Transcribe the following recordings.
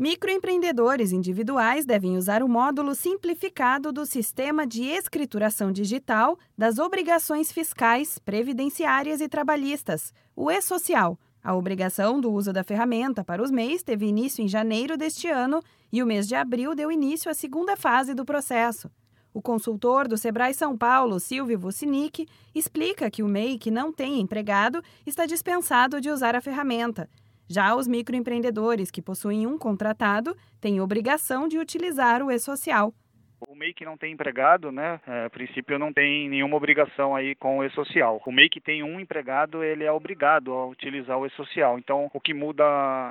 Microempreendedores individuais devem usar o módulo simplificado do Sistema de Escrituração Digital das Obrigações Fiscais, Previdenciárias e Trabalhistas, o E-Social. A obrigação do uso da ferramenta para os MEIs teve início em janeiro deste ano e o mês de abril deu início à segunda fase do processo. O consultor do Sebrae São Paulo, Silvio Vucinic, explica que o MEI que não tem empregado está dispensado de usar a ferramenta já os microempreendedores que possuem um contratado têm obrigação de utilizar o e-social. O MEI que não tem empregado, né, é, a princípio não tem nenhuma obrigação aí com o e-social. O MEI que tem um empregado, ele é obrigado a utilizar o e-social. Então, o que muda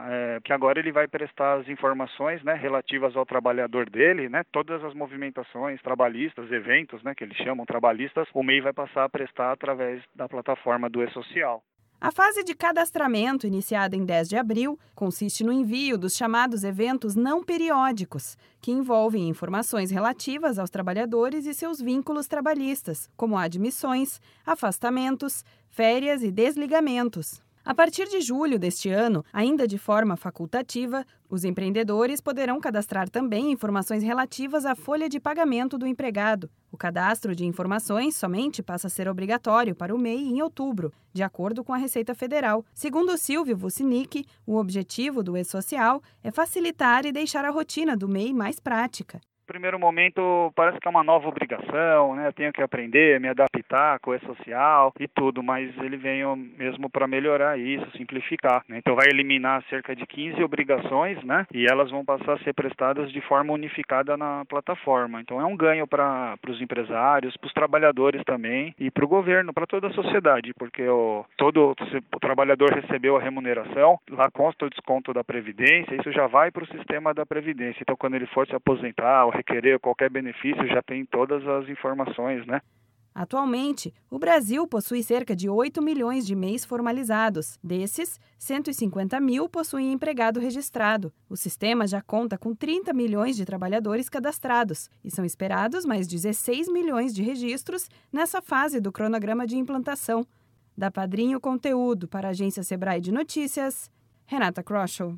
é que agora ele vai prestar as informações, né, relativas ao trabalhador dele, né, todas as movimentações trabalhistas, eventos, né, que eles chamam trabalhistas, o MEI vai passar a prestar através da plataforma do e-social. A fase de cadastramento, iniciada em 10 de abril, consiste no envio dos chamados eventos não periódicos, que envolvem informações relativas aos trabalhadores e seus vínculos trabalhistas, como admissões, afastamentos, férias e desligamentos. A partir de julho deste ano, ainda de forma facultativa, os empreendedores poderão cadastrar também informações relativas à folha de pagamento do empregado. O cadastro de informações somente passa a ser obrigatório para o MEI em outubro, de acordo com a Receita Federal. Segundo Silvio Vucinic, o objetivo do E-Social é facilitar e deixar a rotina do MEI mais prática primeiro momento parece que é uma nova obrigação, né? Tenho que aprender, me adaptar o social e tudo, mas ele veio mesmo para melhorar isso, simplificar. Né? Então vai eliminar cerca de 15 obrigações, né? E elas vão passar a ser prestadas de forma unificada na plataforma. Então é um ganho para os empresários, para os trabalhadores também e para o governo, para toda a sociedade, porque o, todo o trabalhador recebeu a remuneração, lá consta o desconto da previdência, isso já vai para o sistema da previdência. Então quando ele for se aposentar requerer qualquer benefício já tem todas as informações, né? Atualmente, o Brasil possui cerca de 8 milhões de MEIs formalizados. Desses, 150 mil possuem empregado registrado. O sistema já conta com 30 milhões de trabalhadores cadastrados e são esperados mais 16 milhões de registros nessa fase do cronograma de implantação. Da Padrinho Conteúdo para a agência Sebrae de Notícias, Renata Kroschel.